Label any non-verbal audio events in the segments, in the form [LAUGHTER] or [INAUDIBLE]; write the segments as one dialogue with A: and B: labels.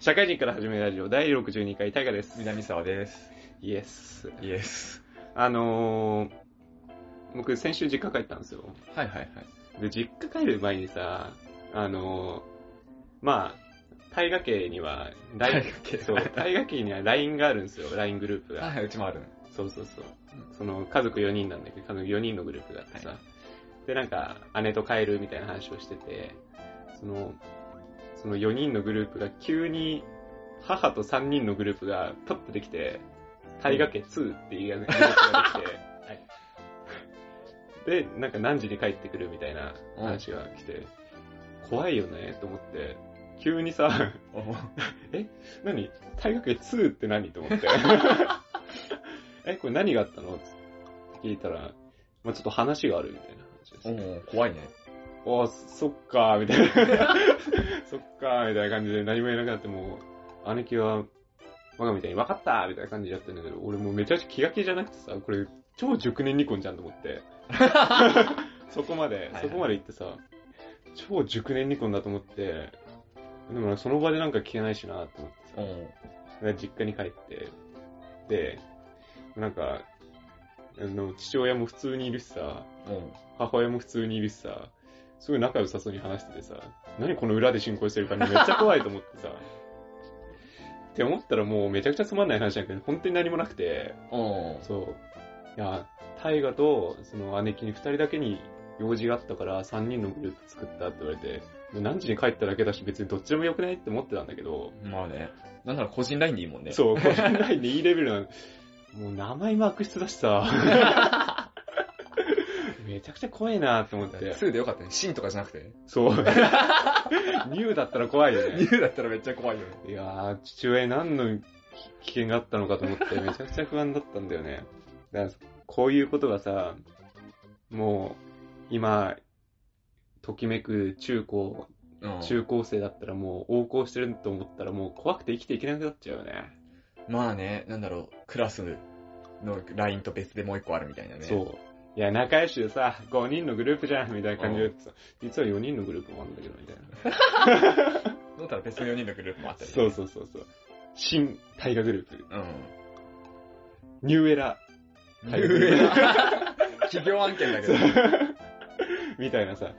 A: 社会人から始めるラジオ第62回大河です。
B: 南沢です。
A: イエス。
B: イエス。
A: あのー、僕先週実家帰ったんですよ。
B: はいはいはい。
A: で、実家帰る前にさ、あのー、まあ、大河家には、
B: 大河家
A: そう、大河家には LINE があるんですよ、LINE グループが。
B: はいはい、うちもある。
A: そうそうそう。その、家族4人なんだけど、家族4人のグループがあってさ、
B: はい
A: で、なんか、姉と帰るみたいな話をしてて、その、その4人のグループが急に、母と3人のグループがパッとできて、大河家2っていうグループができて、で、なんか何時に帰ってくるみたいな話が来て、怖いよねと思って、急にさ、
B: お [LAUGHS]
A: 何？大河家2って何と思って。[LAUGHS] え、これ何があったの？って聞いたら、まあちょっと話があるみたいな話です、ね。
B: お怖いね。
A: おそっかー、みたいな。[LAUGHS] そっかー、みたいな感じで何も言えなくなって、もう、姉貴は、我がみたいに分かったーみたいな感じでやってるんだけど、俺もうめちゃくちゃ気が気じゃなくてさ、これ、超熟年離婚じゃんと思って。[LAUGHS] そこまで、
B: はい
A: そこまで行ってさ、超熟年離婚だと思って、でもその場でなんか聞けないしなと思ってさ、
B: お
A: 実家に帰って、で、なんか、あの、父親も普通にいるしさ、
B: お
A: 母親も普通にいるしさ、すごい仲良さそうに話しててさ、何この裏で進行してる感じめっちゃ怖いと思ってさ、[LAUGHS] って思ったらもうめちゃくちゃつまんない話だけど、本当に何もなくて、
B: お
A: そう。いや、大河とその姉貴に二人だけに用事があったから三人のグループ作ったって言われて、何時に帰っただけだし別にどっちでもよくないって思ってたんだけど、
B: まあね。なんなら個人ラインでいいもんね。
A: そう、個人ラインでいいレベルなの。もう名前も悪質だしさ。[LAUGHS] めちゃくちゃ怖いなって思って。
B: 2でよかったね。シンとかじゃなくて。
A: そう。[LAUGHS] ニューだったら怖いよね。
B: ニューだったらめっちゃ怖いよね。
A: いやー、父親に何の危険があったのかと思ってめちゃくちゃ不安だったんだよね。だからこういうことがさ、もう、今、ときめく中高、
B: うん
A: 中高生だったらもう横行してると思ったらもう怖くて生きていけなくなっちゃうよね。
B: まあね、なんだろう、クラスの LINE と別でもう一個あるみたいなね。
A: そう。いや、仲良しでさ、5人のグループじゃん、みたいな感じで言ってさ、実は4人のグループもあるんだけど、みたいな。
B: そうったら別の4人のグループもあったり、ね。
A: そうそうそうそう。新大河グループ、
B: うん。
A: ニューエラ
B: ニューエラ企業案件だけど。
A: みたいなさ、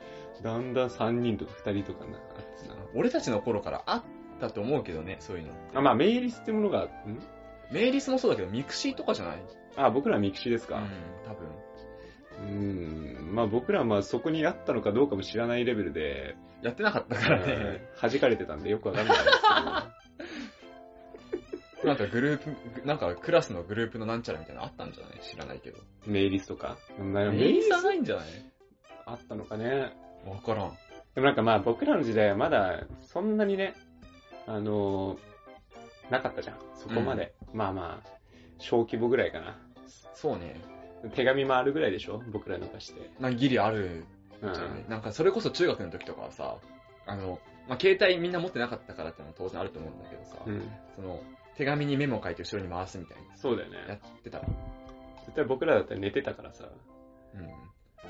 A: だんだん3人とか2人とかなってさ。
B: 俺たちの頃からあったと思うけどね、そういうの。
A: あ、まあ、メーリスってものが、ん？
B: メーリスもそうだけど、ミクシィとかじゃない？
A: あ、僕らミクシィですか
B: うん、多分。
A: うーん。まあ僕らはまあそこにあったのかどうかも知らないレベルで、
B: やってなかったからね。
A: 弾かれてたんでよくわかんないんです [LAUGHS]
B: なんかグループ、なんかクラスのグループのなんちゃらみたいなのあったんじゃない？知らないけど。
A: けど、メイリスとか？メ
B: メイリスはないんじゃない？
A: あったのかね。
B: わからん。
A: でもなんかまあ僕らの時代はまだそんなにね、あのーなかったじゃん。そこまで。まあまあ、小規模ぐらいかな。
B: そうね。
A: 手紙もあるぐらいでしょ？僕らの貸して。
B: なんかギリある
A: うん
B: じゃない、なんかそれこそ中学の時とかはさ、あの、まあ、携帯みんな持ってなかったからってのも当然あると思うんだけどさ、
A: うん。
B: その、手紙にメモを書いて後ろに回すみたい
A: そうだよ
B: な。や
A: ね。
B: ってたら。
A: 絶対僕らだったら寝てたからさ。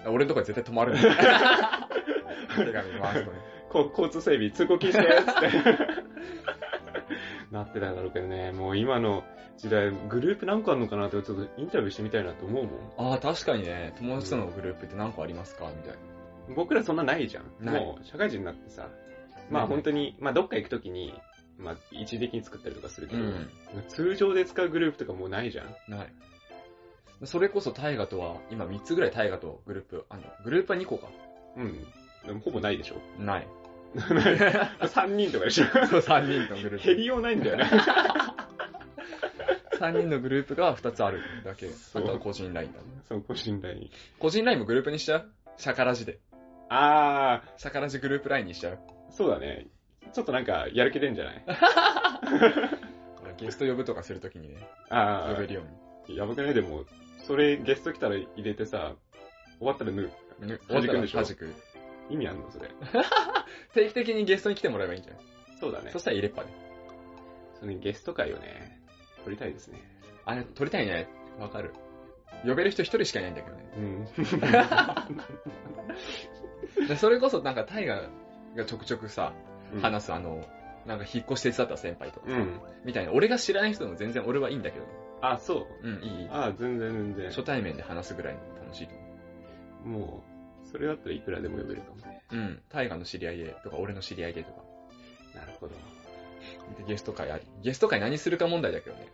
B: うん。俺のとこは絶対止まるんだよ。[LAUGHS] 手紙回すとね。
A: こ交通整備、通行禁止ですって。[LAUGHS] なってたんだろうけどね、もう今の時代、グループ何個あるのかなってちょっとインタビューしてみたいなと思うもん。
B: ああ、確かにね、友達とのグループって何個ありますか？みたいな。
A: 僕らそんなないじゃん。もう社会人になってさ、まあ本当に、まあどっか行くときに、まあ一時的に作ったりとかするけど、
B: うん
A: 通常で使うグループとかもうないじゃん。
B: ない。それこそ大河とは、今3つぐらい大河とグループ、あの、グループは2個か。
A: うん。でもほぼないでしょ。
B: ない。[LAUGHS]
A: 3人とかでしょ。
B: そう、3人のグループ。[LAUGHS]
A: 減りようないんだよね。[LAUGHS]
B: 3人のグループが2つあるだけ。あ
A: そう
B: とは個人ラインだね。
A: そう、個人ライン。
B: 個人ラインもグループにしちゃう？シャカラジで。
A: あ
B: シャカラジグループラインにしちゃう？
A: ー、そうだね。ちょっとなんか、やる気出んじゃない？
B: ゲスト呼ぶとかするときにね、
A: あ
B: 呼べるよう
A: ー、やばくない？でも、それゲスト来たら入れてさ、終わったらぬ、
B: に。ね
A: 弾くんでしょ？
B: 弾く。
A: 意味あんの？それ。[LAUGHS]
B: 定期的にゲストに来てもらえばいいんじゃない？
A: そうだね
B: そ。したら入れっぱで。
A: そのゲスト会をね、撮りたいですね。
B: あれ、撮りたいね。わかる。呼べる人一人しかいないんだけどね。[LAUGHS] それこそなんかタイガがちょくちょくさ、
A: うん
B: 話すあの、なんか引っ越し手伝った先輩とかさ、
A: うん。
B: みたいな。俺が知らない人でも全然俺はいいんだけど。
A: あ、そう。
B: うん、いい。
A: あ、全然全然。
B: 初対面で話すぐらいの楽しいと思
A: もう、それだったらいくらでも呼べるかもね。
B: う。うん。タイガの知り合いでとか、俺の知り合いでとか。
A: なるほど。
B: でゲスト会あり。ゲスト会何するか問題だけどね。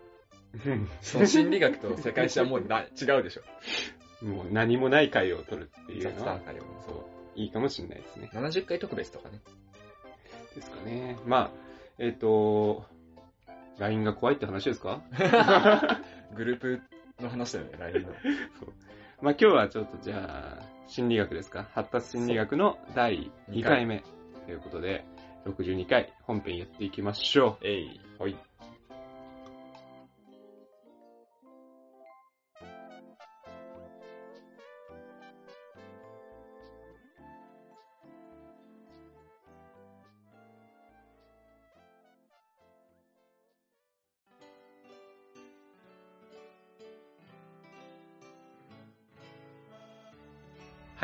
B: [LAUGHS]
A: うん
B: その心理学と世界史はもうな違うでしょ。
A: もう何もない回を取るっていう
B: 雑
A: のは。そう、いいかもしれないですね。
B: 70回特別とかね。
A: ですかね。まあ、えっ、と、LINE が怖いって話ですか？[LAUGHS]
B: グループの話だよね、LINE [LAUGHS] の。
A: まあ今日はちょっとじゃあ、心理学ですか？発達心理学の第2回目ということで、62回本編やっていきましょ
B: えい。
A: う。はい。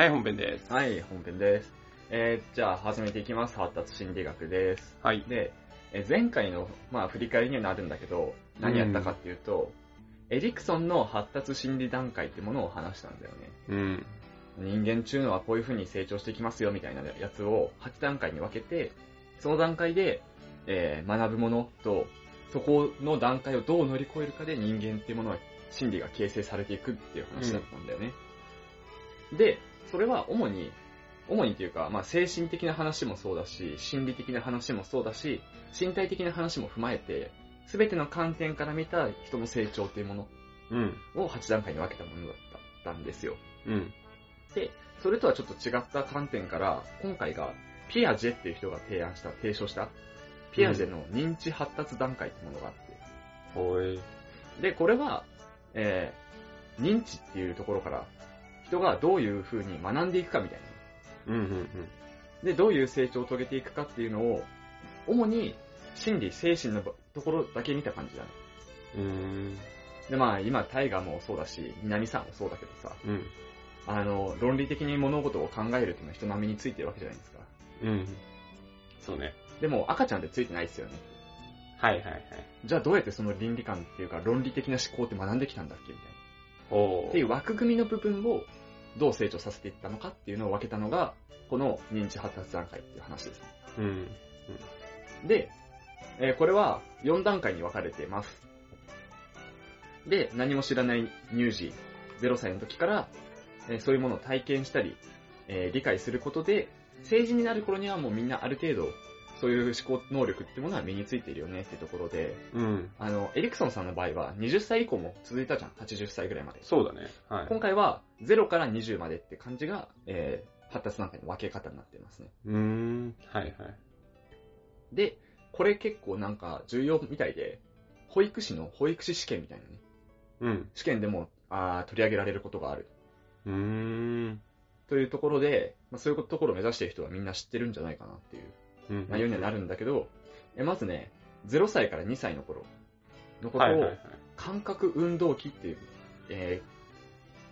A: はい、本編です。
B: はい、本編です。えー、じゃあ始めていきます。発達心理学です。
A: はい。
B: で、えー前回の、まあ、振り返りにはなるんだけど、何やったかっていうと、エリクソンの発達心理段階ってものを話したんだよね。
A: うん。
B: 人間中のはこういう風に成長していきますよみたいなやつを8段階に分けて、その段階で、えー学ぶものと、そこの段階をどう乗り越えるかで人間っていうものは心理が形成されていくっていう話だったんだよね。で、それは主に、主にというか、まあ精神的な話もそうだし、心理的な話もそうだし、身体的な話も踏まえて、すべての観点から見た人の成長っていうもの
A: うん。
B: を8段階に分けたものだったんですよ。
A: うん。
B: で、それとはちょっと違った観点から、今回が、ピアジェっていう人が提案した、提唱した、ピアジェの認知発達段階ってものがあって、
A: おい。
B: で、これは、えー、認知っていうところから、人がどういう風に学んでいくかみたいな。
A: うんうんうん。
B: で、どういう成長を遂げていくかっていうのを、主に、心理、精神のところだけ見た感じだね。
A: うーん。
B: で、まあ、今、タイガーもそうだし、南さんもそうだけどさ、
A: うん。
B: あの、論理的に物事を考えるっていうのは人並みについてるわけじゃないですか。
A: うん。そうね。
B: でも、赤ちゃんってついてないですよね。
A: はいはいはい。
B: じゃあどうやってその倫理観っていうか論理的な思考って学んできたんだっけみたいな。
A: お
B: っていう枠組みの部分をどう成長させていったのかっていうのを分けたのが、この認知発達段階っていう話です。
A: うん。
B: で、えーこれは4段階に分かれています。で、何も知らない乳児、0歳の時から、えーそういうものを体験したり、えー理解することで、成人になる頃にはもうみんなある程度、そういう思考能力ってものは身についているよねってところで、
A: うん。
B: あの、エリクソンさんの場合は20歳以降も続いたじゃん、80歳ぐらいまで。
A: そうだね。はい。
B: 今回は0から20までって感じが、えー発達段階の分け方になっていますね。
A: うーん。はいはい。
B: で、これ結構なんか重要みたいで、保育士の保育士試験みたいなね、
A: うん。
B: 試験でもあー取り上げられることがある。
A: うーん。
B: というところで、まあ、そういうところを目指している人はみんな知ってるんじゃないかなっていう
A: うん。
B: 内容にはなるんだけど、えまずね、0歳から2歳の頃のことを
A: はいはいはい。
B: 感覚運動期っていう、えー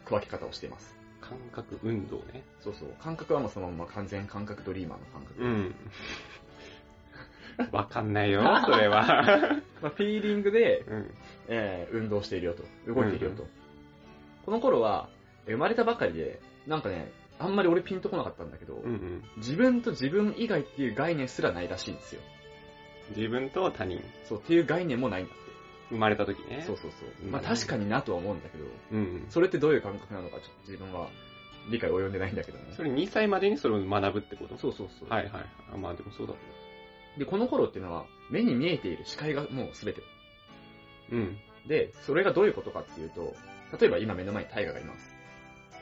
B: 区分け方をしています。
A: 感覚運動ね。
B: そうそう。感覚はもうそのまま完全感覚ドリーマーの感覚。
A: うん。[LAUGHS] わかんないよ、[LAUGHS] それは。
B: まあ、フィーリングで、
A: うん。
B: えー運動しているよと。動いているよと。この頃は、えー生まれたばかりで、なんかね、あんまり俺ピンとこなかったんだけど、
A: うんうん。
B: 自分と自分以外っていう概念すらないらしいんですよ。
A: 自分と他人。
B: そう、っていう概念もないんだって。
A: 生まれた時ね。
B: そうそうそう。
A: うん
B: まあ確かになとは思うんだけど、
A: うん。
B: それってどういう感覚なのかちょっと自分は理解及んでないんだけどね。
A: それ2歳までにそれを学ぶってこと？
B: そうそうそう。
A: はいはい。あまあでもそうだ
B: で、この頃っていうのは、目に見えている視界がもう全て。
A: うん。
B: で、それがどういうことかっていうと、例えば今目の前にタイガがいます。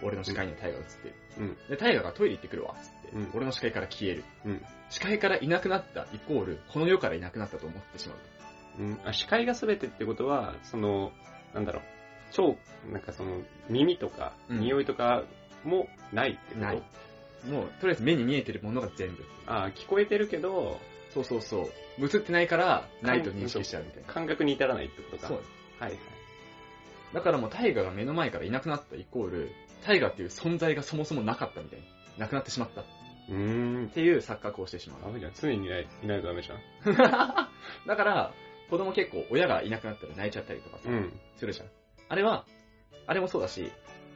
B: 俺の視界にタイガが映ってる。
A: うん。
B: で、タイガがトイレ行ってくるわ、つって、
A: うん
B: 俺の視界から消える。
A: うん。
B: 視界からいなくなったイコール、この世からいなくなったと思ってしまう。
A: うん。あ、視界が全てってことは、その、なんだろう。超、なんかその、耳とか、
B: うん
A: 匂いとかもないってこと？
B: ないもう、とりあえず目に見えてるものが全部。
A: あ聞こえてるけど、
B: そうそうそう。映ってないから、ないと認識しちゃうみたいな。
A: 感覚に至らないってことか。
B: そう。
A: はいはい。
B: だからもうタイガが目の前からいなくなったイコール、タイガっていう存在がそもそもなかったみたいな。なくなってしまった。
A: うーん
B: っ。ていう錯覚をしてしまう。
A: ダメじゃん。常にいないいないとダメじゃん。[LAUGHS]
B: だから、子供結構親がいなくなったら泣いちゃったりとかさ、
A: うん。
B: するじゃん。あれは、あれもそうだし、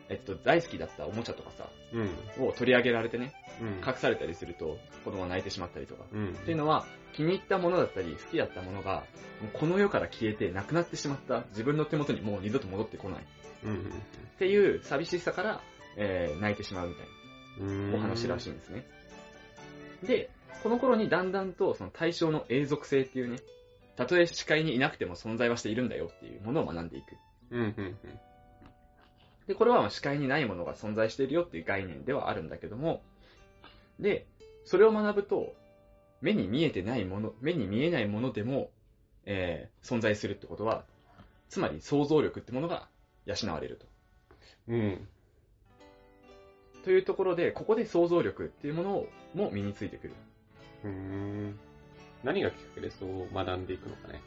B: えっと、大好きだったおもちゃとかさ、
A: うん。
B: を取り上げられてね、
A: うん。
B: 隠されたりすると、子供は泣いてしまったりとか。
A: うん。
B: っていうのは、気に入ったものだったり、好きだったものが、もうこの世から消えてなくなってしまった自分の手元にもう二度と戻ってこない。っ
A: うん。
B: ていう寂しさから、えー泣いてしまうみたい
A: うん。
B: なお話らしい
A: い。
B: んですね。で、この頃にだんだんとその対象の永続性っていうね、たとえ視界にいなくても存在はしているんだよっていうものを学んでいく。で、これは視界にないものが存在しているよっていう概念ではあるんだけども、で、それを学ぶと、目に見えてないもの、目に見えないものでも、えー存在するってことは、つまり想像力ってものが養われると。
A: うん。
B: というところで、ここで想像力っていうものも身についてくる。
A: うん。何がきっかけでそう学んでいくのかね。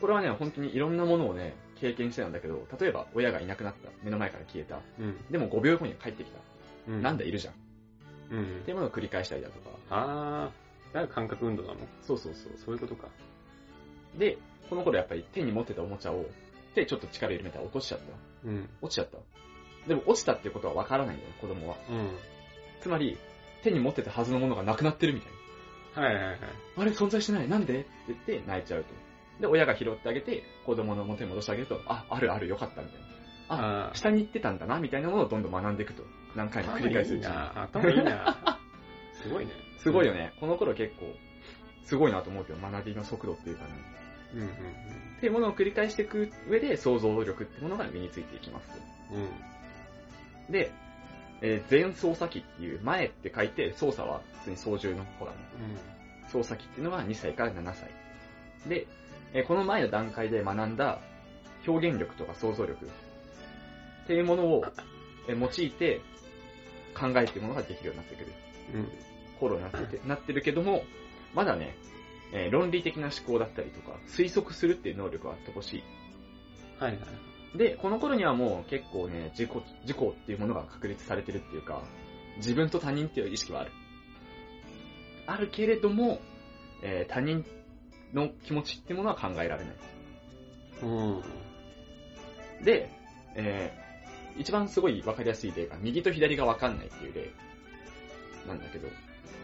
B: これはね、本当にいろんなものをね、経験してたんだけど、例えば親がいなくなった。目の前から消えた。
A: うん。
B: でも5秒後に帰ってきた。
A: うん。
B: なんだいるじゃん。っ
A: うん
B: て。いうものを繰り返したりだとか。
A: あー。だから感覚運動なの？
B: そうそうそう。
A: そういうことか。
B: で、この頃やっぱり手に持ってたおもちゃを、手ちょっと力入れたら落としちゃった。
A: うん。
B: 落ちちゃった。でも落ちたっていうことはわからないんだよ、子供は。
A: うん。
B: つまり、手に持ってたはずのものがなくなってるみたい
A: はいはいはい。
B: な。あれ存在してないなんで？って言って泣いちゃうと。で、親が拾ってあげて、子供の元に戻してあげると、あ、あるあるよかったみたいな。あ、
A: あー
B: 下に行ってたんだなみたいなものをどんどん学んでいくと。何回も繰り返すうちに。
A: な。頭いいな。[LAUGHS] すごいね。
B: すごいよね。この頃結構、すごいなと思うけど、学びの速度っていうかね。
A: うん。うん。
B: っていうものを繰り返していく上で、想像力ってものが身についていきますと。
A: うん。うん。
B: で、えー前操作機っていう、前って書いて、操作は普通に操縦の方だね。操作機っていうのは2歳から7歳。で、えーこの前の段階で学んだ表現力とか想像力っていうものを、えー用いて考えているものができるようになってくる。
A: うん。
B: 頃になっててなってるけども、まだね、えー論理的な思考だったりとか、推測するっていう能力はあってほしい。
A: はいはい。
B: で、この頃にはもう結構ね、自己、自己っていうものが確立されてるっていうか、自分と他人っていう意識はある。あるけれども、えー他人の気持ちっていうものは考えられない。
A: うん。
B: で、えー一番すごいわかりやすい例が、右と左がわかんないっていう例なんだけど、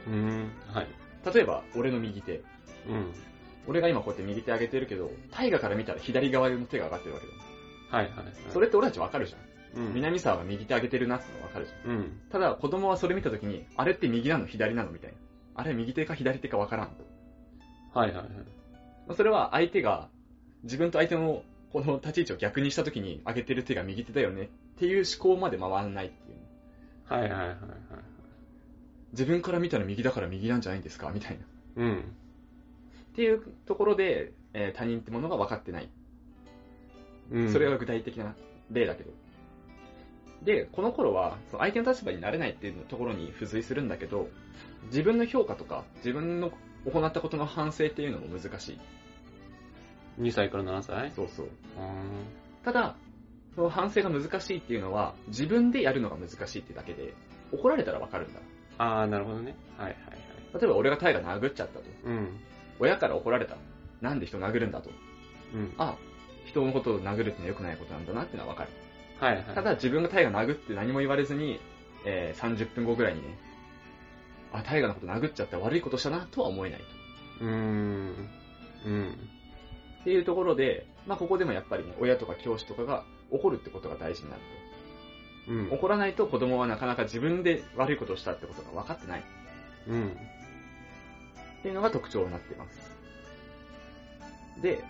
A: うん。はい。
B: 例えば、俺の右手。
A: うん。
B: 俺が今こうやって右手上げてるけど、大河から見たら左側の手が上がってるわけだよ。
A: はいはいはい。
B: それって俺たちわかるじゃん。
A: うん。
B: 南沢が右手上げてるなってのわかるじゃん。
A: うん。
B: ただ、子供はそれ見たときに、あれって右なの左なのみたいな。あれ右手か左手かわからんと。
A: はいはいはい。
B: まあそれは相手が、自分と相手のこの立ち位置を逆にしたときに上げてる手が右手だよねっていう思考まで回らないっていう。
A: はいはいはいはい。
B: 自分から見たら右だから右なんじゃないんですかみたいな。っ
A: うん。
B: ていうところで、えー他人ってものが分かってない。
A: うん。
B: それが具体的な例だけど。で、この頃は、その相手の立場になれないっていうところに付随するんだけど、自分の評価とか、自分の行ったことの反省っていうのも難しい。
A: 2歳から7歳？
B: そうそう。
A: う
B: ただ、その反省が難しいっていうのは、自分でやるのが難しいってだけで、怒られたらわかるんだ。
A: ん。あー、なるほどね。はいはい
B: 例えば俺がタイが殴っちゃったと。
A: はい。うん。
B: 親から怒られた。なんで人殴るんだと。
A: うん。
B: あ、人のことを殴るってのは良くないことなんだなってのはわかる。
A: はいはい。
B: ただ自分がタイが殴って何も言われずに、えー30分後ぐらいにね、あ、タイガのこと殴っちゃった悪いことしたなとは思えないと。
A: うーん。うん。
B: っていうところで、まあここでもやっぱりね、親とか教師とかが怒るってことが大事になる
A: うん
B: と。。怒らないと子供はなかなか自分で悪いことをしたってことが分かってない。
A: うん。
B: っていうのが特徴になっています。で、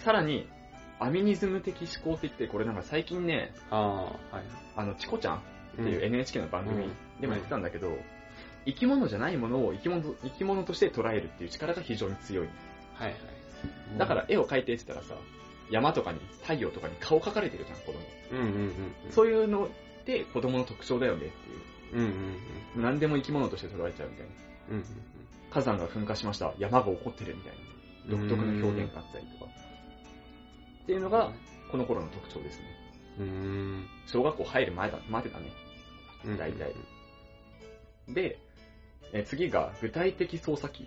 B: さらに、アミニズム的思考って言って、これなんか最近ね、
A: ああ、はい。
B: あの、チコちゃんっていう
A: うん
B: NHK の番組
A: うん
B: でも言ってたんだけど、生き物じゃないものを生き物生き物として捉えるっていう力が非常に強い。
A: はいはい。
B: だから、絵を描いてって言ったらさ、山とかに、太陽とかに顔描かれてるじゃん、子供。
A: うんうんうんうん。
B: そういうのって子供の特徴だよねって
A: うんうん
B: いう。何でも生き物として捉えちゃうみたいな。
A: うん。うん
B: 火山が噴火しました、山が起こってるみたいな。独特の表現があったりとか。っていうのが、この頃の特徴ですね。
A: うん。うん。
B: 小学校入る前だ、までだね。
A: うん。
B: 大体で、えー次が具体的操作期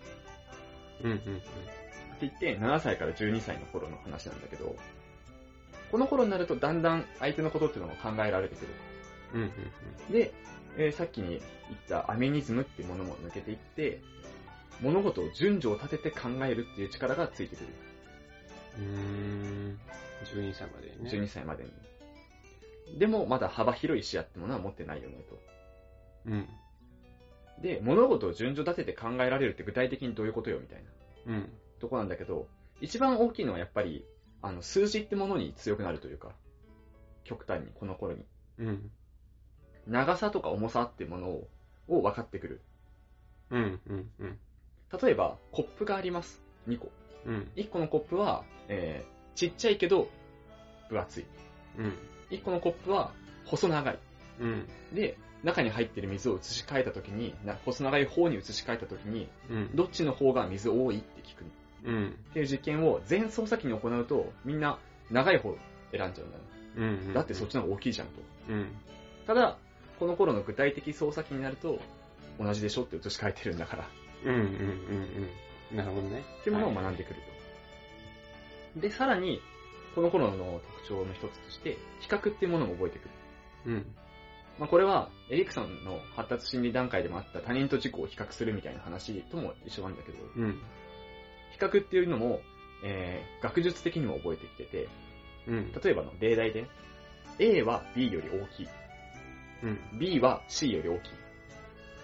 A: うんうん
B: って言って、7歳から12歳の頃の話なんだけど、この頃になるとだんだん相手のことっていうのも考えられてくる。
A: うん。うんうん
B: で、えーさっきに言ったアメニズムっていうものも抜けていって、物事を順序を立てて考えるっていう力がついてくる。
A: うーん。12歳までにね。
B: 12歳までに。でも、まだ幅広い視野ってものは持ってないよね、
A: うん。
B: と。で、物事を順序立てて考えられるって具体的にどういうことよ、みたいな
A: うん。
B: とこなんだけど、一番大きいのはやっぱり、あの、数字ってものに強くなるというか、極端に、この頃に。
A: うん。
B: 長さとか重さってものをを分かってくる。
A: うん。うん。うん。
B: 例えば、コップがあります。2個。
A: うん。
B: 1個のコップは、えー、ちっちゃいけど、分厚い。
A: うん。
B: 1個のコップは、細長い。
A: うん。
B: で、中に入ってる水を移し替えたときに、な細長い方に移し替えたときに、
A: うん。
B: どっちの方が水多いって聞く
A: うん。
B: っていう実験を全操作機に行うと、みんな長い方選んじゃうんだね。
A: うん。
B: だってそっちの方が大きいじゃんと。
A: うん。
B: ただ、この頃の具体的操作機になると、同じでしょって移し替えてるんだから、
A: うん。うん。うん。うん。なるほどね。
B: っていうものを学んでくると。で、さらに、この頃の特徴の一つとして、比較っていうものも覚えてくる。
A: うん。
B: まあ、これは、エリクソンの発達心理段階でもあった他人と自己を比較するみたいな話とも一緒なんだけど、
A: うん。
B: 比較っていうのも、えー、学術的にも覚えてきてて、
A: うん。
B: 例えばの例題で、A は B より大きい。
A: うん。
B: B は C より大きい。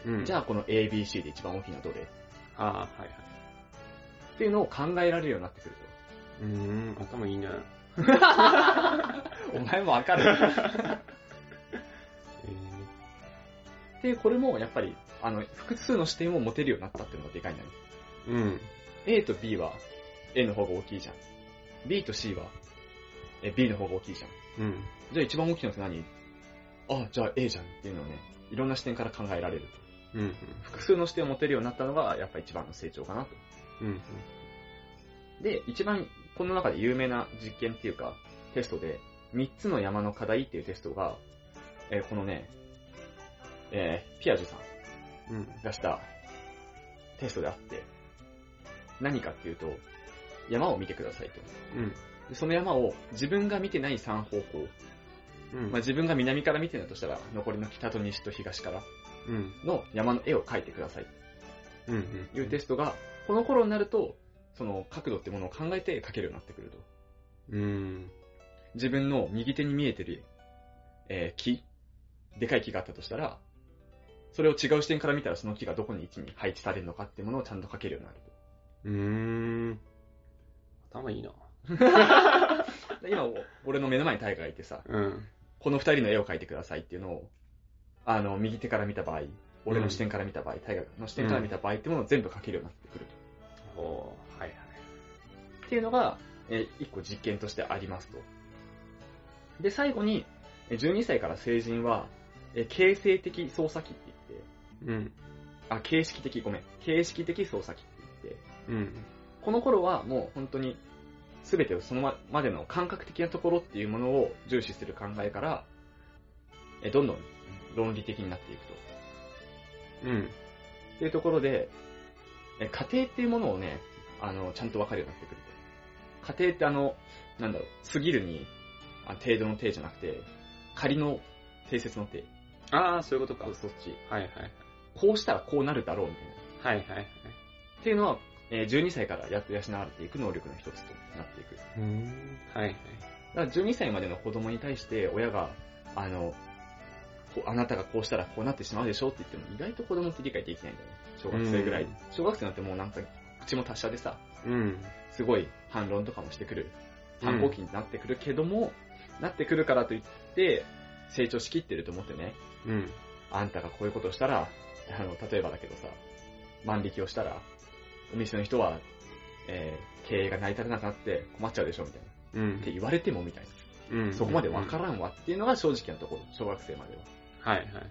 A: うん。
B: じゃあこの A、B、C で一番大きいのはどれ？っ
A: ああ、はいはい。
B: ていうのを考えられるようになってくる
A: うーん、頭いいね。
B: と。[LAUGHS] お前もわかる。[LAUGHS]
A: え
B: で、これもやっぱり、あの、複数の視点を持てるようになったっていうのがでかいんだね。
A: ー、うん。
B: A と B は A の方が大きいじゃん。B と C はえ B の方が大きいじゃん。
A: うん。
B: じゃあ一番大きいのって何？あ、じゃあ A じゃんっていうのをね、いろんな視点から考えられる。
A: うん。
B: 複数の視点を持てるようになったのが、やっぱ一番の成長かなと。
A: うん。
B: で、一番この中で有名な実験っていうか、テストで、3つの山の課題っていうテストが、えーこのね、えーピアジュさん
A: うん。
B: がしたテストであって、何かっていうと、山を見てくださいと。
A: うん。
B: でその山を自分が見てない3方向、
A: うん。
B: まあ、自分が南から見てるとしたら、残りの北と西と東から
A: うん。
B: の山の絵を描いてください
A: うん。
B: というテストが、この頃になると、その角度ってものを考えて描けるようになってくると。
A: うん。
B: 自分の右手に見えてる、えー木、でかい木があったとしたら、それを違う視点から見たらその木がどこに位置に配置されるのかっていうものをちゃんと描けるようになる
A: うーん。頭いいな。[LAUGHS]
B: 今、俺の目の前にタイガがいてさ、
A: うん。
B: この二人の絵を描いてくださいっていうのを、あの、右手から見た場合、俺の視点から見た場合、タイガの視点から見た場合ってものを全部描けるようになってくると。
A: おー、はいはい。
B: っていうのが、えー一個実験としてありますと。で、最後に、えー12歳から成人は、えー形成的操作機って言って、
A: うん。
B: あ、形式的、ごめん。形式的操作機って言って、
A: うん。
B: この頃はもう本当に、すべてをそのままでの感覚的なところっていうものを重視する考えから、えーどんどん論理的になっていくと。
A: うん。
B: っていうところで、え家庭っていうものをね、あの、ちゃんとわかるようになってくると。家庭ってあの、なんだろう、過ぎるに、あ程度の程じゃなくて、仮の定説の程。
A: ああ、そういうことか。
B: そっち。
A: はいはい。
B: こうしたらこうなるだろうみたいな。
A: はいはいはい。
B: っていうのは、えー12歳からやっと養われていく能力の一つとなっていく。だか
A: うーん。はいはい。
B: ら12歳までの子供に対して親が、あの、こあなたがこうしたらこうなってしまうでしょって言っても意外と子供って理解できないんだよね。小学生ぐらい。
A: うん
B: 小学生なんてもうなんか口も達者でさ、
A: うん。
B: すごい反論とかもしてくる。反抗期になってくるけども、なってくるからといって、成長しきってると思ってね、
A: うん。
B: あんたがこういうことをしたら、あの、例えばだけどさ、万引きをしたら、お店の人は、えー経営が成り立たなくなって困っちゃうでしょみたいな。
A: うん
B: って言われてもみたいな。
A: うん。
B: そこまでわからんわっていうのが正直なところ、小学生までは。
A: はいはいはい。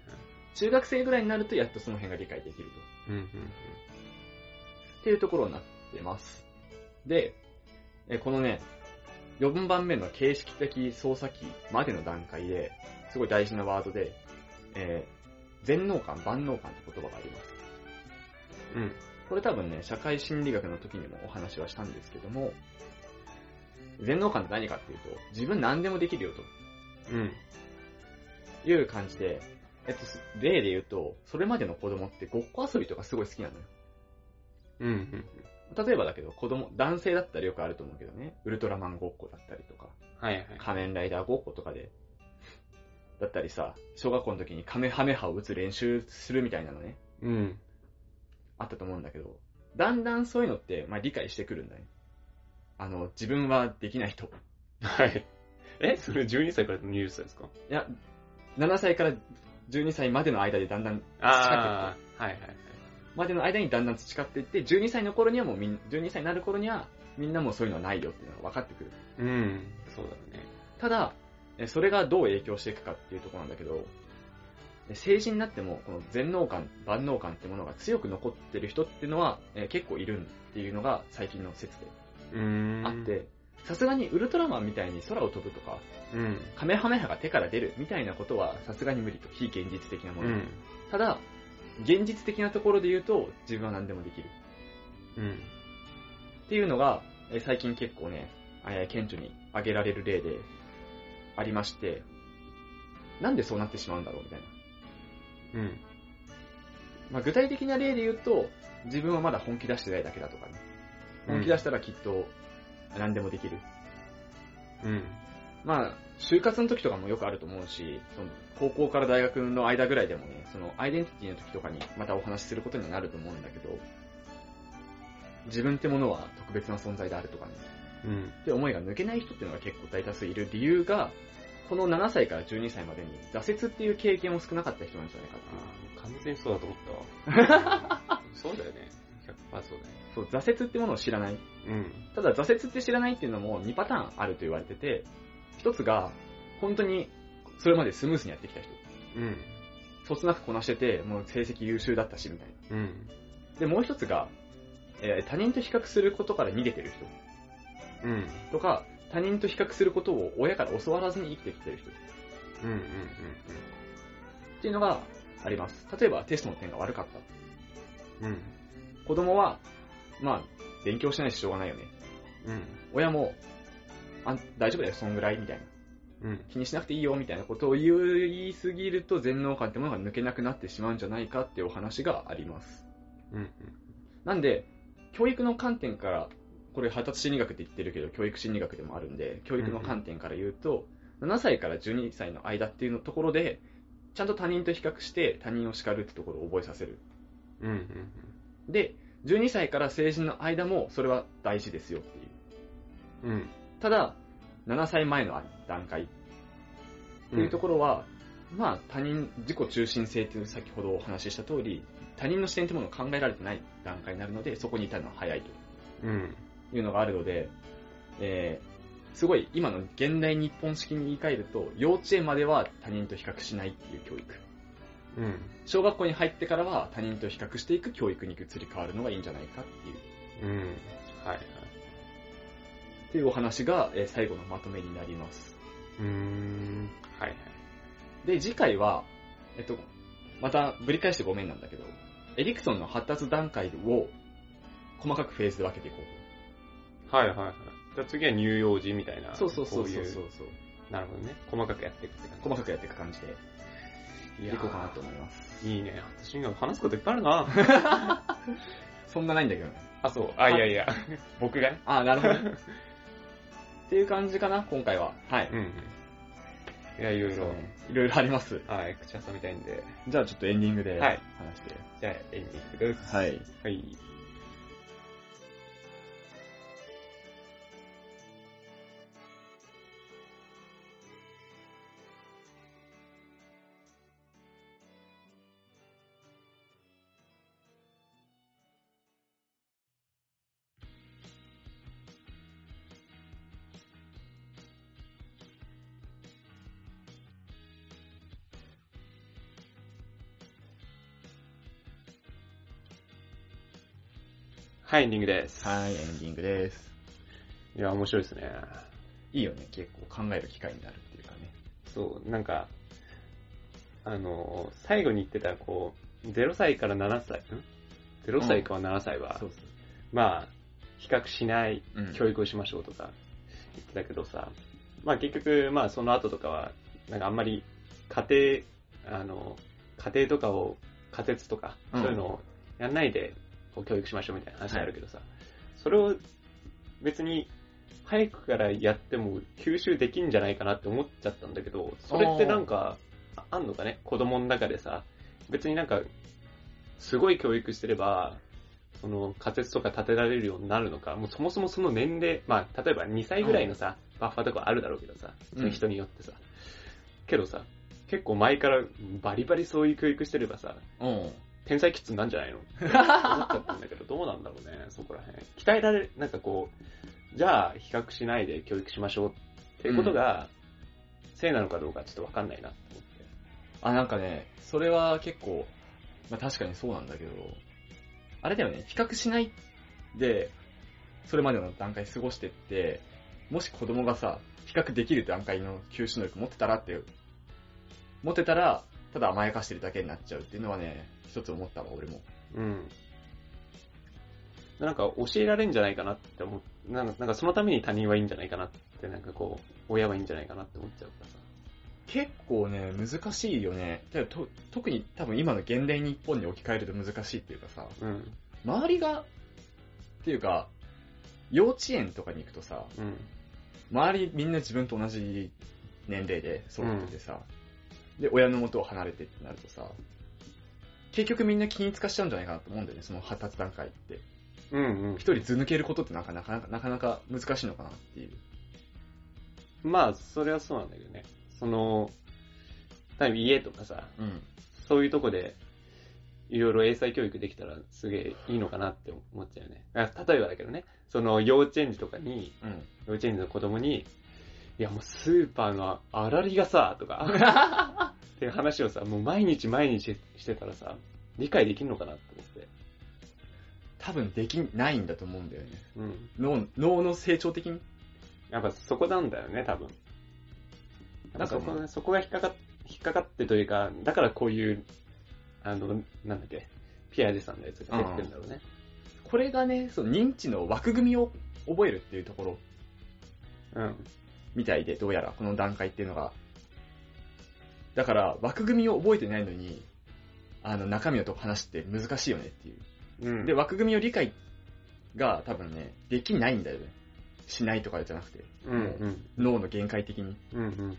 B: 中学生ぐらいになるとやっとその辺が理解できると。
A: うんうん
B: っていうところになってます。で、えこのね、4番目の形式的操作機までの段階で、すごい大事なワードで、えー全能感、万能感って言葉があります。
A: うん。
B: これ多分ね、社会心理学の時にもお話はしたんですけども、全能感って何かっていうと、自分何でもできるよ
A: うん。
B: という感じで、えっと、例で言うと、それまでの子供ってごっこ遊びとかすごい好きなのよ。
A: うん。うん。
B: 例えばだけど、子供、男性だったらよくあると思うけどね、ウルトラマンごっこだったりとか、
A: はいはい。
B: 仮面ライダーごっことかで、だったりさ、小学校の時にカメハメハを打つ練習するみたいなのね、
A: うん。
B: あったと思うんだけど、だんだんそういうのって、まあ理解してくるんだね。あの、自分はできないと。
A: はい。えそれ12歳から20歳ですか？
B: いや、7歳から12歳までの間でだんだん培っていって、
A: ああ、はいはいはい。
B: までの間にだんだん培っていって、12歳の頃にはもうみん、12歳になる頃には、みんなもそういうのはないよっていうのが分かってくる。
A: うん。そうだろうね。
B: ただ、えそれがどう影響していくかっていうところなんだけど、え成人になっても、この全能感、万能感ってものが強く残ってる人っていうのは、え結構いるっていうのが最近の説で。あっ。て、さすがにウルトラマンみたいに空を飛ぶとか、
A: うん。
B: カメハメハが手から出るみたいなことはさすがに無理と。非現実的なもの。
A: うん。
B: ただ、現実的なところで言うと、自分は何でもできる。
A: うん。
B: っていうのが、えー最近結構ね、えー顕著に挙げられる例でありまして、なんでそうなってしまうんだろうみたいな。
A: うん。
B: まあ、具体的な例で言うと、自分はまだ本気出してないだけだとかね。本気出したらきっと何でもできる。
A: うん。
B: まあ、就活の時とかもよくあると思うし、その高校から大学の間ぐらいでもね、そのアイデンティティの時とかにまたお話しすることにはなると思うんだけど、自分ってものは特別な存在であるとかね、
A: うん。
B: って思いが抜けない人っていうのが結構大多数いる理由が、この7歳から12歳までに挫折っていう経験を少なかった人なんじゃないかっていう。
A: 完全にそうだと思ったわ。[LAUGHS] そうだよね。100%そうだよね。
B: そう、挫折ってものを知らない。
A: うん。
B: ただ挫折って知らないっていうのも2パターンあると言われてて、一つが、本当にそれまでスムースにやってきた人。
A: うん。
B: そつなくこなしてて、もう成績優秀だったし、みたいな。
A: うん。
B: で、もう一つが、えー他人と比較することから逃げてる人。
A: うん。
B: とか、他人と比較することを親から教わらずに生きてきてる人。っ
A: うん。うん。
B: ていうのがあります。例えばテストの点が悪かった。
A: うん。うん。
B: 子供は、まあ、勉強しないししょうがないよね。
A: うん。
B: 親も、あ、大丈夫だよ、そんぐらい、みたいな。
A: うん。
B: 気にしなくていいよ、みたいなことを言いすぎると全能感ってものが抜けなくなってしまうんじゃないかっていうお話があります。
A: うん。
B: なんで、教育の観点から、これ発達心理学って言ってるけど、教育心理学でもあるんで、教育の観点から言うと、7歳から12歳の間っていうのところで、ちゃんと他人と比較して他人を叱るってところを覚えさせる。
A: うん。うん。
B: で、12歳から成人の間もそれは大事ですよっていう。
A: うん。
B: ただ、7歳前の段階っていうところは、まあ他人、自己中心性っていう先ほどお話しした通り、他人の視点ってものを考えられてない段階になるので、そこに至るのは早いと。
A: うん。
B: いうのがあるので、えー、すごい今の現代日本式に言い換えると、幼稚園までは他人と比較しないっていう教育。
A: うん。
B: 小学校に入ってからは他人と比較していく教育に移り変わるのがいいんじゃないかっていう、
A: うん。はいはい。
B: っていうお話が、えー最後のまとめになります。
A: うーん。はいはい。
B: で、次回は、えっと、またぶり返してごめんなんだけど、エリクソンの発達段階を細かくフェーズで分けていこう
A: はいはいはい。じゃあ次は乳幼児みたいな。
B: と。そうそうそうそう
A: こ
B: そう
A: うなるほどね。細かくやっていくって感じ。
B: 細かくやっていく感じで、
A: い
B: いこうかなと思います。
A: いいね。私が話すこといっぱいあるな。[LAUGHS]
B: そんなないんだけどね。
A: あ、そう。あ、いやいや。僕がね？
B: ああ、なるほどね。[LAUGHS] っていう感じかな、今回は。はい。
A: うん。いや、いろいろ。
B: いろいろあります。
A: はい、口挟みたいんで。
B: じゃあちょっとエンディングで
A: はい
B: 話して。
A: じゃあ、エンディングです。
B: はい。
A: はい。はい、エンディングです。
B: はい、エンディングです。
A: いや、面白いですね。
B: いいよね、結構考える機会になるっていうかね。
A: そう、なんか、あの、最後に言ってた、こう、0歳から7歳、ん？0歳か7歳は、
B: そうそう。
A: まあ、比較しない
B: うん
A: 教育をしましょうとか言ってたけどさ、まあ結局、まあその後とかは、なんかあんまり家庭、あの、家庭とかを仮説とか、
B: うん
A: そういうのをやんないでこう教育しましょうみたいな話あるけどさ、それを別に早くからやっても吸収できんじゃないかなって思っちゃったんだけど、それってなんか、ああんのかね？子供の中でさ、別になんか、すごい教育してれば、その仮説とか立てられるようになるのか、もうそもそもその年齢、まあ、例えば2歳ぐらいのさ、バッファーとかあるだろうけどさ、その人によってさ。けどさ、結構前からバリバリそういう教育してればさ、
B: うん。
A: 天才キッズなんじゃないの？っ [LAUGHS] て思っちゃったんだけど、どうなんだろうね、そこら辺。鍛えられる、なんかこう、じゃあ比較しないで教育しましょうっていうことが、せいなのかどうかちょっとわかんないなって思って。
B: あ、なんかね、それは結構、まあ確かにそうなんだけど、あれだよね、比較しないで、それまでの段階過ごしてって、もし子供がさ、比較できる段階の吸収能力持ってたらっていう、持ってたら、ただ甘やかしてるだけになっちゃうっていうのはね、一つ思ったわ、俺も。
A: うん。なんか教えられんじゃないかなって思う。なんかなんかそのために他人はいいんじゃないかなって、なんかこう、親はいいんじゃないかなって思っちゃうからさ。
B: 結構ね、難しいよね。と特に多分今の現代日本に置き換えると難しいっていうかさ、
A: うん。
B: 周りが、っていうか、幼稚園とかに行くとさ、
A: うん。
B: 周りみんな自分と同じ年齢で揃っててさ、で、親の元を離れてってなるとさ、結局みんな気につかしちゃうんじゃないかなと思うんだよね、その発達段階って。
A: うんうん。
B: 一人図抜けることってなんかなかなかなか難しいのかなっていう。
A: まあ、それはそうなんだけどね。その、多分家とかさ、
B: うん。
A: そういうとこで、いろいろ英才教育できたらすげえいいのかなって思っちゃうよね。あ例えばだけどね、その幼稚園児とかに、
B: うん。
A: 幼稚園児の子供に、いやもうスーパーのあらりがさ、とか、[LAUGHS] っていう話をさ、もう毎日毎日してたらさ、理解できるのかなって思って。
B: 多分できないんだと思うんだよね。
A: うん。
B: 脳、脳の成長的に？
A: やっぱそこなんだよね、多分。
B: なんかね
A: そこね、そこが引っかか引っかかってというか、だからこういう、あの、なんだっけ、ピアジェさんのやつが出てくるんだろうね。
B: これがね、そう認知の枠組みを覚えるっていうところ
A: うん。
B: みたいで、どうやらこの段階っていうのが。だから、枠組みを覚えてないのに、あの、中身のとこ話して難しいよねっていう。
A: うん。
B: で、枠組みを理解が多分ね、できないんだよね。しないとかじゃなくて、
A: うんうん。
B: 脳の限界的に。
A: うんうん。
B: も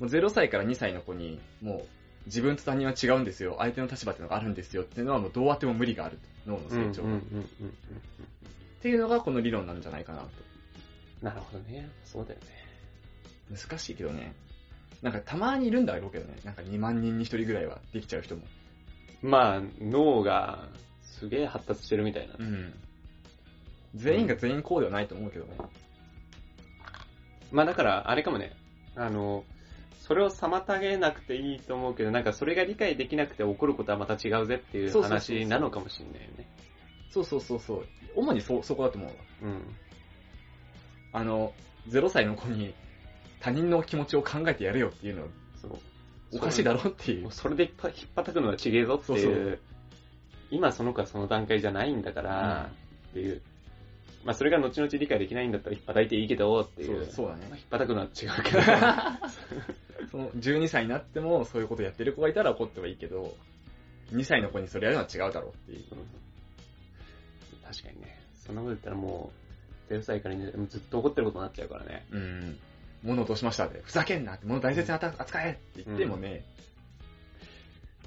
B: う0歳から2歳の子に、もう自分と他人は違うんですよ、相手の立場っていうのがあるんですよっていうのはもうどうあっても無理があると。脳の成長が。っ
A: うんうんうんうん
B: ていうのがこの理論なんじゃないかなと。
A: なるほどね。そうだよね。
B: 難しいけどね。なんかたまにいるんだろうけどね。なんか2万人に1人ぐらいはできちゃう人も。
A: まあ、脳がすげえ発達してるみたいな。
B: うん。全員が全員こうではないと思うけどね。
A: まあだから、あれかもね。あの、それを妨げなくていいと思うけど、なんかそれが理解できなくて起こることはまた違うぜっていう話なのかもしれないよね。
B: そうそうそうそう。主にそ、そこだと思うわ。
A: うん。
B: あの、0歳の子に他人の気持ちを考えてやるよっていうのは
A: そう。
B: おかしいだろっていう。
A: それで引っ張引っ叩くのはちげえぞっていう。
B: そうそう
A: 今その子はその段階じゃないんだから、っていう。まあそれが後々理解できないんだったら引っ叩いていいけどっていう。
B: そうだね
A: まあ引っ叩くのは違うけど。[LAUGHS]
B: その12歳になってもそういうことやってる子がいたら怒ってはいいけど、2歳の子にそれやるのは違うだろうっていう。
A: うん確かにね。そんなこと言ったらもう、0歳から2歳ずっと怒ってることになっちゃうからね。
B: うん。物落としましたって、ふざけんなって、物大切に扱扱えって言ってもね、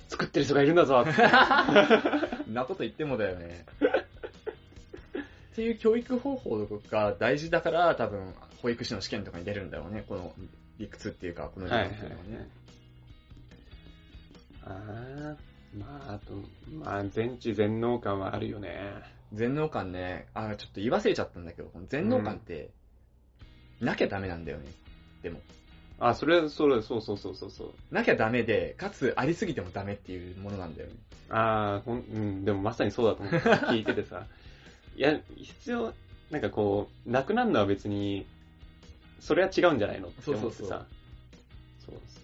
A: 作ってる人がいるんだぞって [LAUGHS]
B: なこと言ってもだよね。っていう教育方法が大事だから、多分、保育士の試験とかに出るんだろうね、この理屈っていうか、この理
A: はいはいはい
B: 論っていうのはね。。
A: ああ、まあ、あと、まあ、全知全能感はあるよね。
B: 全能感ね、あ、ちょっと言い忘れちゃったんだけど、この全能感って、なきゃダメなんだよね。でも。
A: あ、それ、それ、そうそうそうそうそう。
B: なきゃダメで、かつありすぎてもダメっていうものなんだよね。
A: ああ、ほん、うん、でもまさにそうだと思って聞いててさ。[LAUGHS] いや、必要、なんかこう、なくなるのは別に、それは違うんじゃないのって思ってさ。
B: そうそ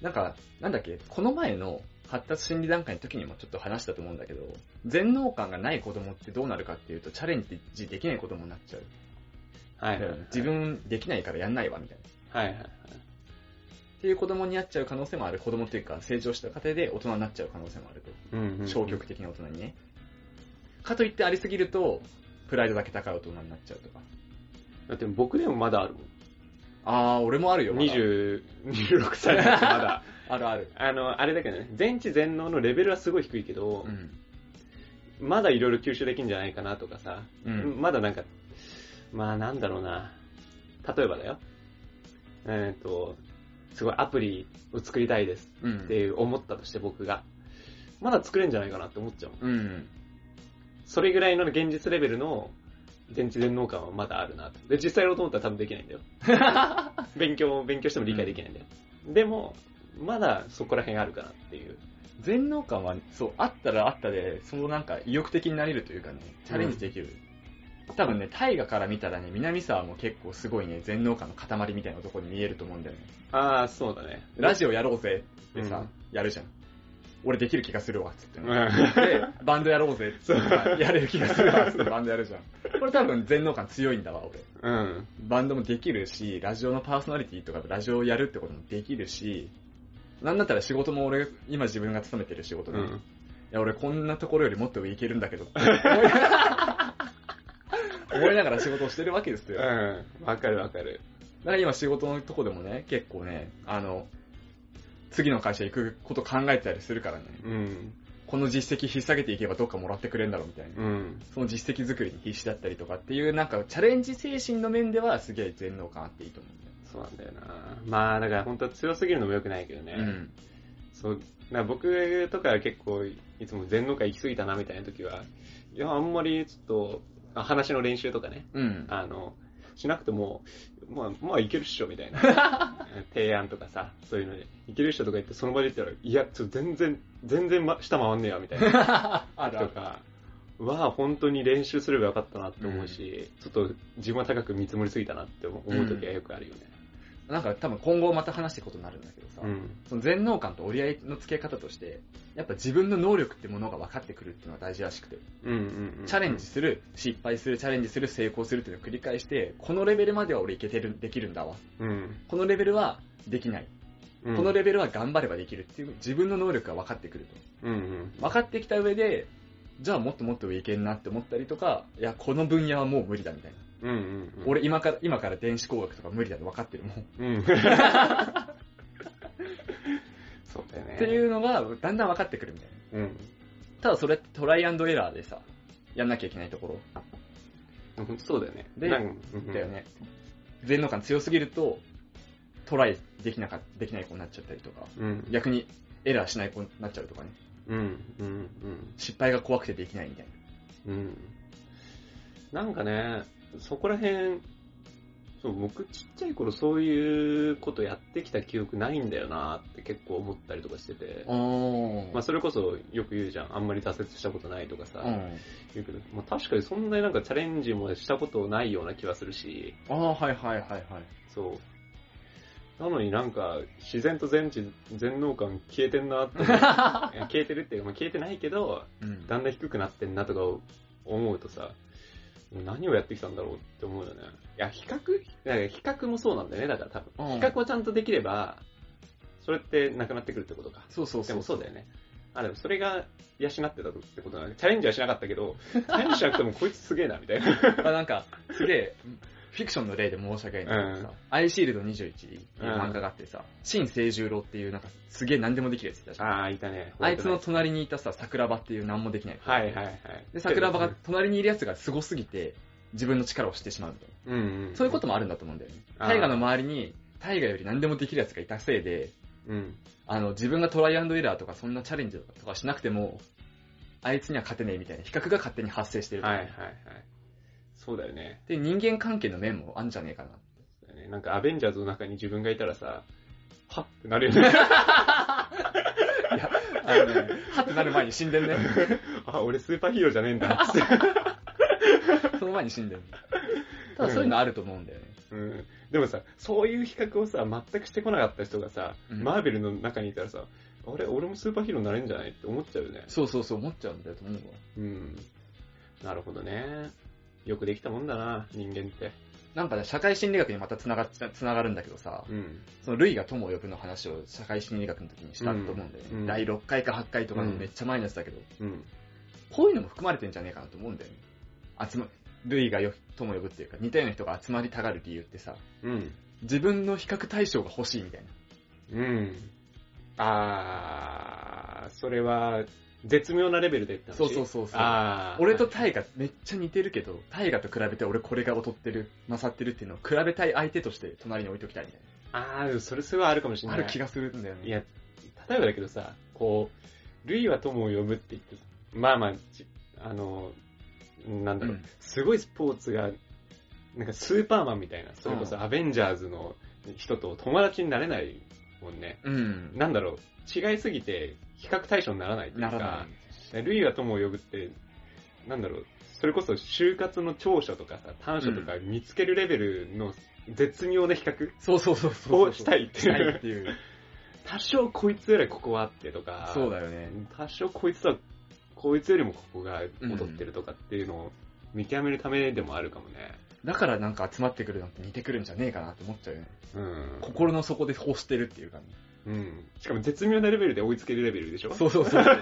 B: う。なんか、なんだっけ、この前の発達心理段階の時にもちょっと話したと思うんだけど、全能感がない子供ってどうなるかっていうと、チャレンジできない子供になっちゃう。
A: はいはいはい。
B: 自分できないからやんないわ、みたいな。
A: はいはいはい。
B: っていう子供になっちゃう可能性もある。子供っていうか、成長した過程で大人になっちゃう可能性もあると。
A: うんうんうん
B: 消極的な大人にね。かといってありすぎると、プライドだけ高い大人になっちゃうとか。
A: だって僕でもまだあるもん。
B: あー、俺もあるよ。まだ
A: 20 26歳だってまだ。[LAUGHS]
B: あるある。
A: あの、あれだけどね、全知全能のレベルはすごい低いけど
B: う、ん。
A: まだいろいろ吸収できるんじゃないかなとかさ、
B: うん。
A: まだなんか、まあなんだろうな。例えばだよ。えっ、と、すごいアプリを作りたいです
B: うん。
A: って思ったとして僕が、まだ作れんじゃないかなって思っちゃうもん。
B: うん。
A: それぐらいの現実レベルの全知全能感はまだあるなと。で、実際やろうと思ったら多分できないんだよ。[LAUGHS] 勉強、勉強しても理解できないんだよ。でも、まだそこら辺あるかなっていう。
B: 全能感は、そう、あったらあったで、そのなんか意欲的になれるというかね、チャレンジできる。多分ね、大河から見たらね、南沢も結構すごいね、全能感の塊みたいなところに見えると思うんだよね。
A: ああ、そうだね。
B: ラジオやろうぜってさ、
A: うん
B: やるじゃん。俺できる気がするわ、つって。で、バンドやろうぜってやれる気がするわ、つって [LAUGHS] バンドやるじゃん。これ多分全能感強いんだわ、俺。
A: うん。
B: バンドもできるし、ラジオのパーソナリティとかラジオをやるってこともできるし、なんだったら仕事も俺、今自分が勤めてる仕事で、い
A: うん。
B: や俺こんなところよりもっと上行けるんだけど [LAUGHS] 思いながら仕事をしてるわけですよ。だか
A: うん。わかるわかる。
B: ら今仕事のとこでもね、結構ね、あの、次の会社行くこと考えてたりするからね、
A: うん。
B: この実績引っ提げていけばどっかもらってくれるんだろうみたいな。
A: うん。
B: その実績作りに必死だったりとかっていう、なんかチャレンジ精神の面ではすげえ全能感あっていいと思うんだよ。
A: そうなんだよな。まあ、だから本当は強すぎるのも良くないけどね。
B: うん。
A: そう、な僕とかは結構、いつも全能感行き過ぎたなみたいな時は、いや、あんまりちょっと、あ話の練習とかね、
B: うん。
A: あの、しなくても、まあ、まあいけるっしょ、みたいな。[LAUGHS] 提案とかさ、そういうので、いけるっしょとか言って、その場で言ったら、いや、ちょっと全然、全然、ま、下回んねえわ、みたいな。[LAUGHS]
B: ある。
A: とか、は、本当に練習すればよかったなって思うし、ちょっと自分は高く見積もりすぎたなって思う時はよくあるよね。
B: なんか多分今後また話していくことになるんだけどさ、
A: うん。
B: その全能感と折り合いの付け方として、やっぱ自分の能力ってものが分かってくるっていうのが大事らしくて、
A: うんうんうん。
B: チャレンジする、失敗する、チャレンジする、成功するっていうのを繰り返して、このレベルまでは俺いけてる、できるんだわ。
A: うん。
B: このレベルはできない。
A: うん。
B: このレベルは頑張ればできるっていう自分の能力が分かってくると。
A: うんうん。
B: 分かってきた上で、じゃあもっともっと上いけんなって思ったりとか、いや、この分野はもう無理だみたいな。
A: うんうんうん。
B: 俺今から、今から電子工学とか無理だって分かってるもん。
A: うん。[LAUGHS] そうだよね。
B: っていうのがだんだん分かってくるみたいな。
A: うん。
B: ただそれってトライアンドエラーでさ、やんなきゃいけないところ
A: そうだよね。
B: で
A: うん
B: だよね。全能感強すぎると、トライできなかできない子になっちゃったりとか、
A: うん。
B: 逆にエラーしない子になっちゃうとかね。
A: うん。うん。
B: 失敗が怖くてできないみたいな。
A: うん。うん。なんかね、そこら辺、そう、僕ちっちゃい頃そういうことやってきた記憶ないんだよなって結構思ったりとかしてて。
B: お
A: まあそれこそよく言うじゃん。あんまり挫折したことないとかさ。
B: うん。
A: 言うけど、まあ確かにそんなになんかチャレンジもしたことないような気はするし。
B: ああ、はいはいはいはい。
A: そう。なのになんか、自然と全知、全能感消えてんなって [LAUGHS] 消えてるっていうか、まあ、消えてないけど、
B: うん。
A: だんだん低くなってんなとか思うとさ、何をやってきたんだろうって思うよね。いや、比較？なんか比較もそうなんだよね、だから多分。
B: うん
A: 比較をちゃんとできれば、それってなくなってくるってことか。で
B: そうそうそう。
A: もそうだよね。あ、でもそれが養ってたってことなんだ。チャレンジはしなかったけど、[LAUGHS] チャレンジしなくてもこいつすげえな、みたいな。
B: あなんか、すげえ、フィクションの例で申し訳ないんだけどさ、アイシールド21っていう漫画があってさ、新清十郎っていうなんかすげえ何でもできるやついたじゃん。
A: ああ、いたね。
B: あいつの隣にいたさ、桜庭っていう何もできない。
A: はいはいはい。
B: で、桜庭が隣にいるやつが凄すぎて、自分の力を知ってしまうみたいな。
A: うんうん。
B: そういうこともあるんだと思うんだよね。大河の周りに、大河より何でもできるやつがいたせいで、
A: うん。
B: あの、自分がトライアンドエラーとかそんなチャレンジとかしなくても、あいつには勝てねえみたいな比較が勝手に発生してる。
A: はいはいはい。そうだよね。
B: で、人間関係の面もあんじゃねえかな。
A: そうだよねなんかアベンジャーズの中に自分がいたらさ、はっってなるよね。
B: あのね、はってなる前に死んでんね。[LAUGHS]
A: あ、俺スーパーヒーローじゃねえんだっつって。[LAUGHS]
B: その前に死んでる。ただそういうのあると思うんだよね。
A: うん。でもさ、そういう比較をさ、全くしてこなかった人がさ、
B: うん
A: マーベルの中にいたらさ、あれ、俺もスーパーヒーローになれるんじゃないって思っちゃうよね。
B: そうそうそう、思っちゃうんだよと思うわ。
A: うん。なるほどね。よくできたもんだな、人間って。
B: なんかね、社会心理学にまた繋がっつながるんだけどさ、
A: うん。
B: そのルイが友を呼ぶの話を社会心理学の時にしたと思うんだよね。
A: うんうん
B: 第6回か8回とかのめっちゃ前のやつだけど、
A: うん。
B: こういうのも含まれてんじゃねえかなと思うんだよね。集ま、ルイがよ友を呼ぶっていうか、似たような人が集まりたがる理由ってさ、
A: うん。
B: 自分の比較対象が欲しいみたいな。
A: うん。あー、それは、絶妙なレベルでって話
B: そうそうそうそう。俺とタイガめっちゃ似てるけど、タイガと比べて俺これが劣ってる、勝ってるっていうのを比べたい相手として隣に置いときたいみたい
A: あー、それすごいあるかもしれ
B: な。
A: ない。
B: ある気がするんだよね。
A: いや、例えばだけどさ、こう、ルイは友を呼ぶって言って、まあまあ、ちあの、なんだろう、
B: うん
A: すごいスポーツが、なんかスーパーマンみたいな、それこ
B: うん
A: そアベンジャーズの人と友達になれないもんね。
B: うん。
A: なんだろう、違いすぎて比較対象にならないっていうか、
B: ならない。
A: ルイは友を呼ぶって、なんだろう、それこそ就活の長所とかさ、短所とか見つけるレベルの絶妙な比較
B: そうそうそうそう。
A: をしたいって
B: い
A: いう
B: っていう。
A: 多少こいつよりここはあってとか、
B: そうだよね。
A: 多少こいつは、こいつよりもここが劣ってるとかっていうのを見極めるためでもあるかもね。
B: だからなんか集まってくるのって似てくるんじゃねえかなって思っちゃうよね。
A: うん。
B: 心の底で欲してるっていうか、ね、
A: うん。しかも絶妙なレベルで追いつけるレベルでしょ？
B: そうそうそうそう。[LAUGHS]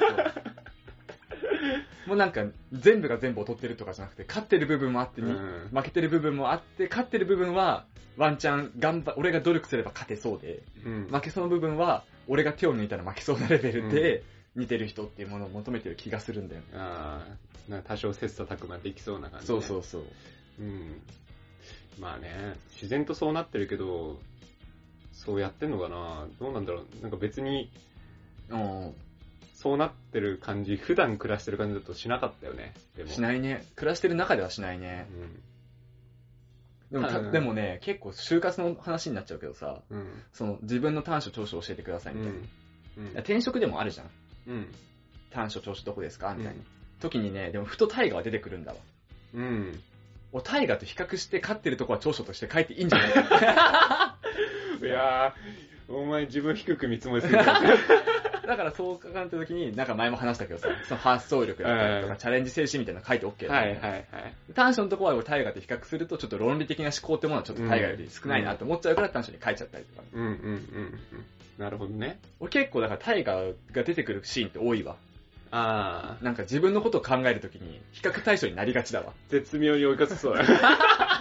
B: もうなんか、全部が全部劣ってるとかじゃなくて、勝ってる部分もあってに、
A: うん。
B: 負けてる部分もあって、勝ってる部分は、ワンチャン、頑張、俺が努力すれば勝てそうで、
A: うん。
B: 負けそうな部分は、俺が手を抜いたら負けそうなレベルで、似てる人っていうものを求めてる気がするんだよね。
A: ああ、な多少切磋琢磨できそうな感じ、。
B: そうそううそう。
A: うん。まあね、自然とそうなってるけど、そうやってんのかな？どうなんだろう？なんか別に、
B: うん。
A: そうなってる感じ、普段暮らしてる感じだとしなかったよね。でも。
B: しないね。暮らしてる中ではしないね。でもた、
A: うん
B: でもね、結構就活の話になっちゃうけどさ、
A: うん。うん。
B: その自分の短所長所教えてくださいみたいな。い
A: うん
B: や転職でもあるじゃん。
A: うん。
B: 短所長所どこですか？みたいな。
A: うん
B: 時にね、でもふと大河は出てくるんだわ。
A: うん。
B: お大河と比較して勝ってるとこは長所として書いていいんじゃないか。[LAUGHS]
A: いやー、お前自分低く見積もりすぎた。[LAUGHS]
B: だからそう考えた時に、なんか前も話したけどさ、その発想力だったりとか、
A: うん
B: チャレンジ精神みたいなの書いて OK だ
A: はいはいはい。
B: 短所のとこは俺大河と比較すると、ちょっと論理的な思考ってものはちょっと大河より少ないなって思っちゃうから短所に書いちゃったりとか。
A: うんうんうんうん。なるほどね。
B: 俺結構だから大河が出てくるシーンって多いわ。
A: あー、
B: なんか自分のことを考えるときに比較対象になりがちだわ。
A: 絶妙に追いかせそうだ。[LAUGHS]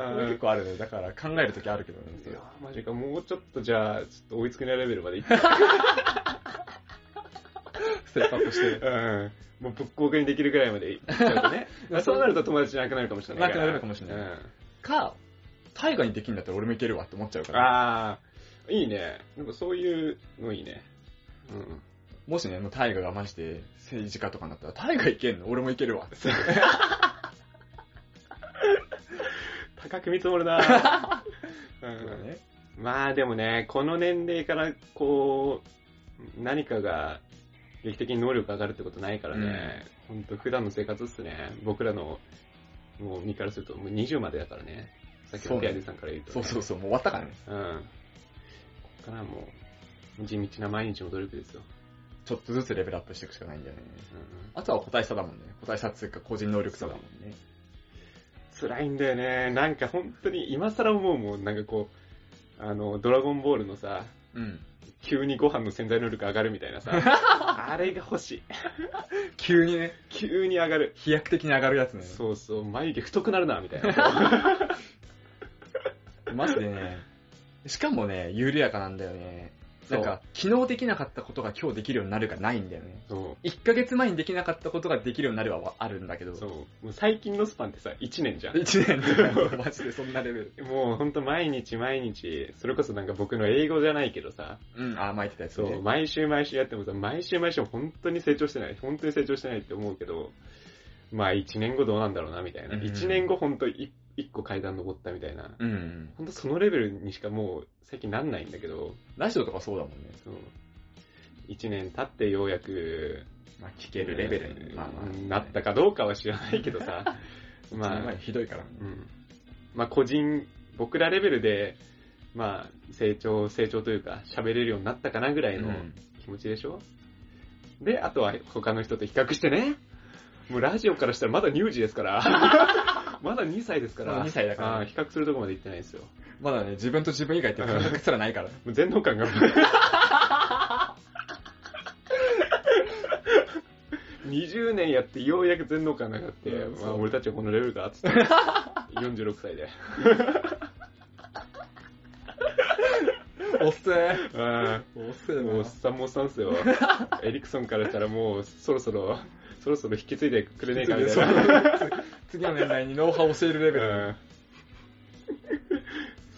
A: あ
B: 結
A: ー
B: 構あるね。だから考えるときあるけどね。
A: いやマジか、もうちょっとじゃあ、ちょっと追いつけないレベルまでいって。
B: ステップアップしてる。
A: うん。もうぶっ公開にできるぐらいまでいっちゃうとね。[LAUGHS] まあそうなると友達じゃなくなるかもしれない。
B: なくなるかもしれないか、大河にできるんだったら俺もいけるわって思っちゃう
A: うん。
B: から。
A: あー、いいね。なんかそういうのいいね。うん。
B: もしね、もう大河がマジで政治家とかになったら、大河いけんの？俺もいけるわ。[LAUGHS]
A: 高く見積もるな [LAUGHS]
B: そう
A: うん
B: だね。
A: まあでもね、この年齢からこう、何かが劇的に能力上がるってことないからね、ほんと普段の生活っすね。僕らの、もう身からすると、もう20までだからね。さっきのペアディさんから言うと、
B: そうそうそう、もう終わったからね。
A: うん。こっからもう、地道な毎日の努力ですよ。
B: ちょっとずつレベルアップしていくしかないんだよね。
A: うん
B: あとは個体差だもんね。個体差っていうか個人能力差だもんね。
A: 辛いんだよね。なんか本当に今更思うもん、なんかこう、あの、ドラゴンボールのさ、
B: うん。
A: 急にご飯の潜在能力上がるみたいなさ、[LAUGHS] あれが欲しい。
B: 急にね、
A: 急に上がる。
B: 飛躍的に上がるやつね。
A: そうそう、眉毛太くなるな、みたいな。[LAUGHS]
B: マジでね。しかもね、緩やかなんだよね。なんか、昨日できなかったことが今日できるようになるがないんだよね。
A: そ
B: 1ヶ月前にできなかったことができるようになるはあるんだけど。
A: う、そう。もう最近のスパンってさ、1年じゃん。
B: 1年で [LAUGHS] マジでそんなレベル。
A: もうほんと毎日毎日、それこそなんか僕の英語じゃないけどさ、
B: うん、あ、巻いてたやつね
A: そう、。毎週毎週やってもさ、毎週毎週本当に成長してない、本当に成長してないって思うけど、まあ1年後どうなんだろうな、みたいな。
B: うん
A: 1年後本当1個階段登ったみたいな。
B: うん。
A: 本当そのレベルにしかもう最近なんないんだけど、
B: ラジオとかそうだもんね。
A: そう。1年経ってようやく、
B: まあ、聞けるレベルに、
A: うん
B: まあまあ、
A: なったかどうかは知らないけどさ、[LAUGHS] ま
B: まあ、
A: あ、
B: ひどいから。
A: うん。まあ個人、僕らレベルで、まあ、成長、成長というか、喋れるようになったかなぐらいの
B: うん
A: 気持ちでしょ、で、あとは他の人と比較してね、もうラジオからしたらまだ乳児ですから、[LAUGHS] まだ2歳ですから、
B: まだ2歳だから。
A: 比較するとこまで行ってないですよ。
B: まだね、自分と自分以外って感覚すらないから。
A: もう全能感が。20年やってようやく全能感が上がって、まあ、
B: うんそう。
A: 俺たちはこのレベルかっつって。[LAUGHS] 46歳で。
B: おっせー。
A: あ
B: おっせ
A: ーもうおっさんもおっさんっすよ。[LAUGHS] エリクソンからしたらもうそろそろそろそろ引き継いでくれねえかみたいな
B: 次の年代にノウハウを教えるレベル。
A: うん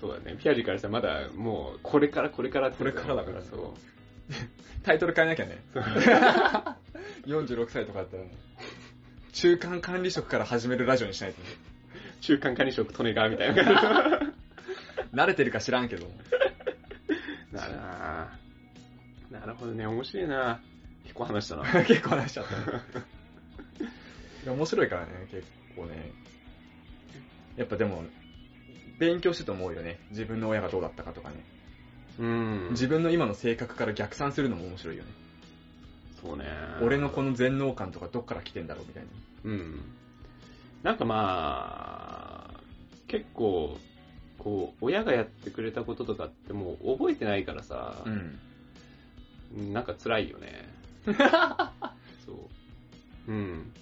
A: そうだねピアジからしたらまだもうこれからこれから
B: これからだから
A: そう
B: タイトル変えなきゃね。46 [LAUGHS] 歳とかだったらね。中間管理職から始めるラジオにしないとね。
A: 中間管理職利根川みたいな
B: 慣れてるか知らんけど。
A: なるななるほどね、面白いな結構話したな。[LAUGHS]
B: 結構話しちゃったね。面白いからね、結構ね。やっぱでも、勉強してと思うよね。自分の親がどうだったかとかね。
A: うん。
B: 自分の今の性格から逆算するのも面白いよね。
A: そうね。
B: 俺のこの全能感とかどっから来てんだろうみたいな。
A: うん。なんかまあ、結構、こう、親がやってくれたこととかってもう覚えてないからさ、
B: ん。
A: なんか辛いよね。[LAUGHS] そう。うん。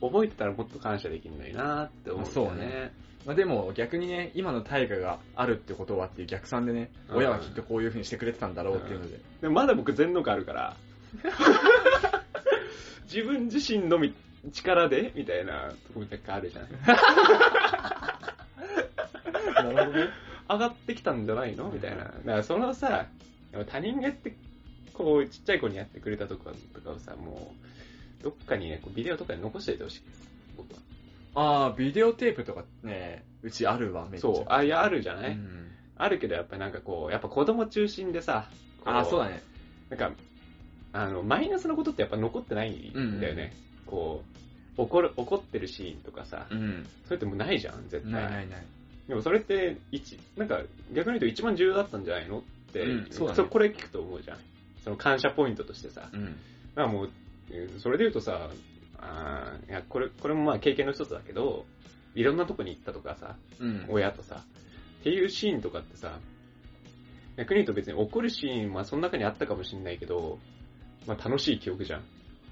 A: 覚えてたらもっと感謝できるのになって思うんだ
B: うね
A: ね。
B: まあでも逆にね、今の大河があるってことはっていう逆算でね、
A: うん
B: 親はきっとこういう風にしてくれてたんだろうっていうので。
A: でもまだ僕全能感あるから、[LAUGHS] 自分自身のみ力でみたいなところ若干あるじゃない。
B: なるほどね。
A: 上がってきたんじゃないの？みたいな。だからそのさ、でも他人がやって、こう、ちっちゃい子にやってくれたとかとかをさ、もう、どっかにね、ビデオとかに残しておいてほしいです。僕は。
B: ああ、ビデオテープとかね、うちあるわ、めっちゃ。
A: そう、あ、いや、あるじゃない、
B: うん
A: あるけど、やっぱなんかこう、やっぱ子供中心でさ、こ
B: ああ、そうだね。
A: なんか、あの、マイナスのことってやっぱ残ってないんだよね。こう、怒る、怒ってるシーンとかさ、
B: うん。
A: それってもうないじゃん、絶対。
B: ないないない。
A: でもそれって、一、なんか、逆に言うと一番重要だったんじゃないの？って、
B: うんそうだね
A: これ聞くと思うじゃん。その感謝ポイントとしてさ。
B: うん。
A: だからもう、えーそれで言うとさ、あーいや、これ、これもまあ経験の一つだけど、いろんなとこに行ったとかさ、
B: うん。
A: 親とさ、っていうシーンとかってさ、逆に言うと別に怒るシーン、まあその中にあったかもしれないけど、まあ楽しい記憶じゃん。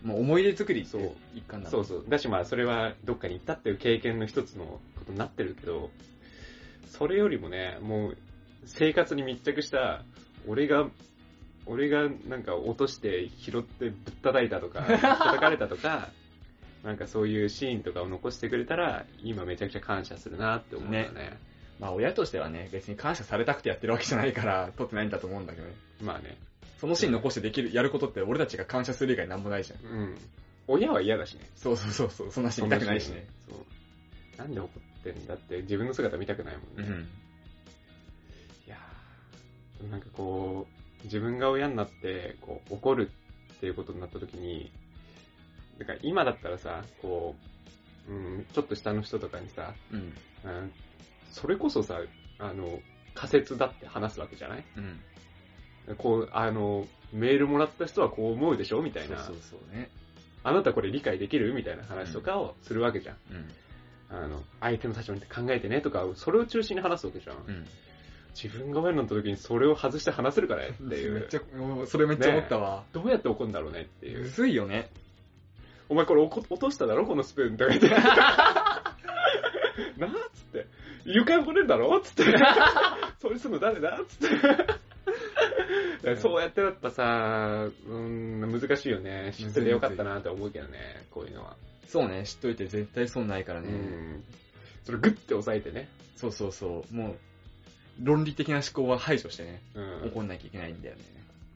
B: もう思い出作りって
A: そう
B: 一環だ
A: そうそう。だしまあそれはどっかに行ったっていう経験の一つのことになってるけど、それよりもね、もう生活に密着した、俺が、俺がなんか落として拾ってぶったたいたとか、[LAUGHS] 叩かれたとか、なんかそういうシーンとかを残してくれたら、今めちゃくちゃ感謝するなって思うよね。
B: まあ親としてはね、別に感謝されたくてやってるわけじゃないから、撮ってないんだと思うんだけどね。
A: まあね。
B: そのシーン残してできる、やることって俺たちが感謝する以外なんもないじゃん。
A: うん。親は嫌だしね。
B: そうそうそうそう、そんなシーン見たくないしね。
A: そう。なんで怒ってんだって自分の姿見たくないもんね。
B: うん。
A: いやーなんかこう、自分が親になって、こう、怒るっていうことになった時に、だから今だったらさ、こう、うん、ちょっと下の人とかにさ、
B: うん。
A: うん、それこそさ、あの、仮説だって話すわけじゃない？
B: うん。
A: こう、あの、メールもらった人はこう思うでしょ？みたいな。
B: そうそうそうね。
A: あなたこれ理解できる？みたいな話とかをするわけじゃん。
B: うん。
A: あの、相手の立場に考えてね？とか、それを中心に話すわけじゃん。
B: うん。
A: 自分が親になった時にそれを外して話せるからねっていう。
B: めっちゃ、もうそれめっちゃ思ったわ。
A: どうやって怒るんだろうねっていう。
B: むずいよね。
A: お前これ落としただろこのスプーンとか言って。[LAUGHS] なあっつって。床汚れるだろつって。[LAUGHS] それするの誰だつって。そうやってやっぱさ、うん、難しいよね。知っててよかったなって思うけどね、こういうのは。
B: そうね、知っといて絶対損ないから
A: う
B: ね。
A: ん。それグッて押さえてね。
B: そうそうそう。もう、論理的な思考は排除してね、
A: うん。
B: 怒んなきゃいけないんだよね。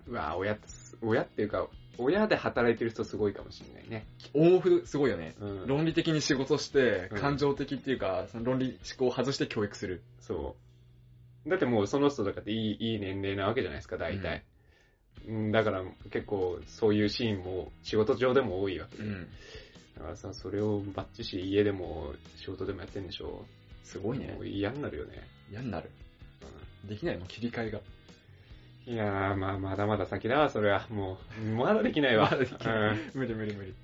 A: うわ親親っていうか、親で働いてる人すごいかもしれないね。
B: オンオフすごいよね。
A: うん。
B: 論理的に仕事して
A: うん、
B: 感情的っていうか、その論理思考を外して教育する。
A: そう。だってもうその人とかっていい、いい年齢なわけじゃないですか、大体。うん、だから結構そういうシーンも仕事上でも多いわけで。
B: うん。
A: だからさ、それをバッチし家でも仕事でもやってんでしょ
B: すごいね
A: もう。嫌になるよね。
B: 嫌になる。
A: うん
B: できないもん、切り替えが。
A: いやー、まあ、まだまだ先だわ、それは。もう、まだできないわ。
B: まだできない
A: うん
B: 無理無理無理。
A: も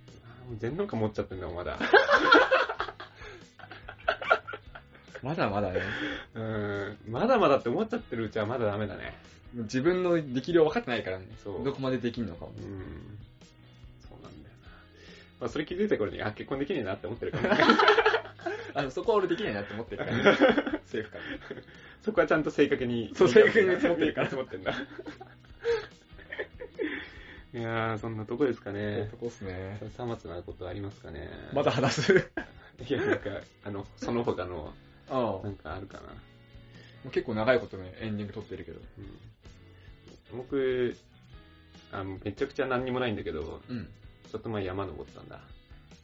A: う全能感持っちゃってんだもん、まだ。[LAUGHS]
B: まだまだね。
A: うん。まだまだって思っちゃってるうちはまだダメだね。
B: 自分のできる分かってないからね。
A: そう
B: どこまでできんのかも。
A: うん。そうなんだよな。まあ、それ気づいた頃に、あ、結婚できねえなって思ってるから、ね、[LAUGHS]
B: あの、そこは俺できないなって思ってるから、[LAUGHS] ね。セーフか
A: そこはちゃんと正確に。
B: そう正確に見積もってるから
A: 見積もってんだ。[LAUGHS] いやー、そんなとこですか
B: ら。
A: ね
B: そ。こっすね。
A: さまつなことありますかね。
B: まだ話す？[LAUGHS]
A: いや、なんか、あの、その他の、
B: あ
A: なんかあるかな。
B: う結構長いことね、エンディング撮ってるけど。
A: うん、僕、あの、めちゃくちゃ何にもないんだけど、
B: うん。
A: ちょっと前山登ったんだ。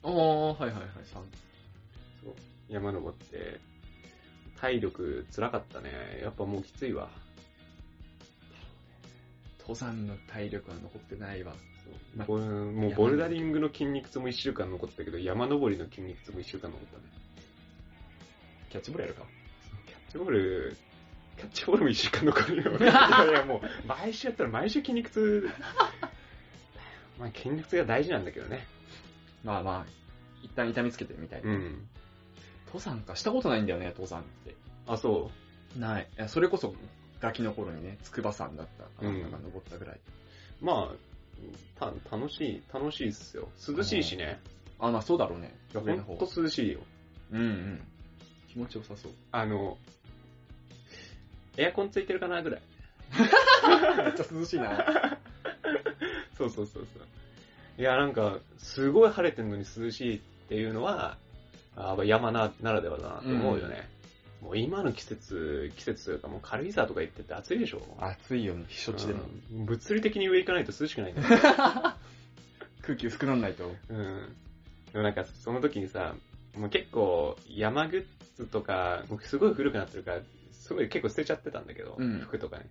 B: ああ、はいはいはい、3。
A: そう。山登って、体力辛かったね。やっぱもうきついわ。
B: 登山の体力は残ってないわ。ま
A: ボもうボルダリングの筋肉痛も1週間残ったけど、山登りの筋肉痛も1週間残ったね。
B: キャッチボールやるか？
A: キャッチボール、キャッチボールも1週間残るよ。[LAUGHS] いやいやもう、毎週やったら毎週筋肉痛。[LAUGHS] まあ筋肉痛が大事なんだけどね。
B: まあまあ、一旦痛みつけてみたいな。
A: うん。
B: 登山か、したことないんだよね、登山って。
A: あ、そ
B: ない。いや、それこそ、ガキの頃にね、筑波山だったなんか登ったぐらい。
A: う。まあ、た、楽しい、楽しいっすよ。涼しいしね。
B: あ、まあそうだろうね。
A: ほんと涼しいよ。
B: うんうん。気持ちよさそう。
A: あの、エアコンついてるかなぐらい。[LAUGHS]
B: めっちゃ涼しいな。[LAUGHS]
A: そうそうそうそう。いや、なんか、すごい晴れてんのに涼しいっていうのは、あ山なならではだなって思うよね。もう今の季節、季節というかもう軽井沢とか行ってて暑いでしょ
B: 暑いよね、避暑地でも。
A: うん物理的に上行かないと涼しくないんだよ。[LAUGHS]
B: 空気薄くなんないと。
A: うん。でもなんか、その時にさ、もう結構山グッズとか、僕すごい古くなってるから、すごい結構捨てちゃってたんだけど、
B: うん
A: 服とかね。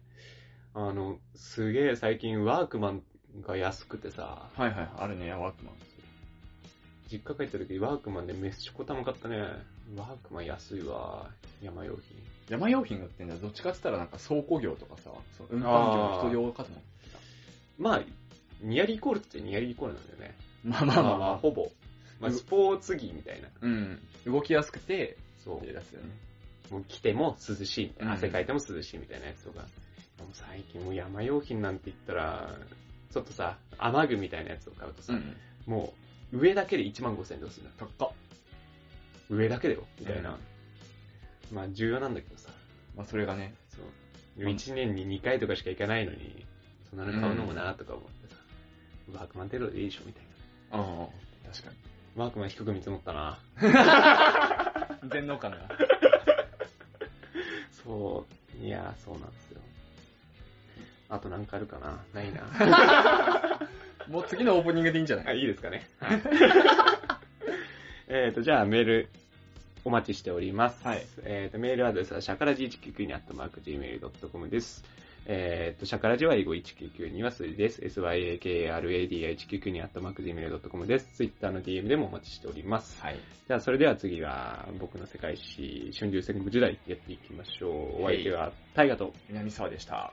A: あの、すげえ最近ワークマンが安くてさ、
B: はいはい、あるね、ワークマン。
A: 実家帰った時ワークマンでメッシュコタも買ったね。ワークマン安いわ、山用品。
B: 山用品が売ってんだどっちかって言ったらなんか倉庫業とかさ、そう運搬業の人用かと思って
A: まあ、ニアリーイコールってニアリーイコールなんだよね。
B: た。まあまあまあまあ。
A: ほぼ。まあ、スポーツ着みたいな。
B: うん。動きやすくて、
A: そ
B: っていうやつだよね。
A: う。もう着ても涼しいみたいな。
B: うん
A: 汗かいても涼しいみたいなやつとか。でも最近もう山用品なんて言ったら、ちょっとさ、雨具みたいなやつを買うとさ、
B: ん。
A: もう上だけで1万5千円どうするんだ
B: 高っ。
A: 上だけだよみたいな。
B: うん
A: まあ重要なんだけどさ。
B: まあそれがね、
A: そう。でも1年に2回とかしか行かないのに、そんなの買うのもなとか思ってさ、ワークマン程度でいいでしょみたいな。
B: ああ、確か
A: ワークマン低く見積もったな。
B: に。[LAUGHS] 全能感が。[LAUGHS]
A: そう。いやー、そうなんですよ。あとなんかあるかなないな。[LAUGHS]
B: もう次のオープニングでいいんじゃな
A: あ、
B: い
A: いいですかね。はい [LAUGHS] えっと、じゃあメールお待ちしております。
B: はい
A: えっと、メールアドレスは、シャカラジ199にあったマーク Gmail.com です。えっと、シャカラジは英語199には数字です。syakaradi199 にあったマーク Gmail.com です。ツイッターの DM でもお待ちしております。
B: はい。
A: じゃあ、それでは次は、僕の世界史、春秋戦国時代やっていきましょう。お相手は、大河と、
B: 南沢でした。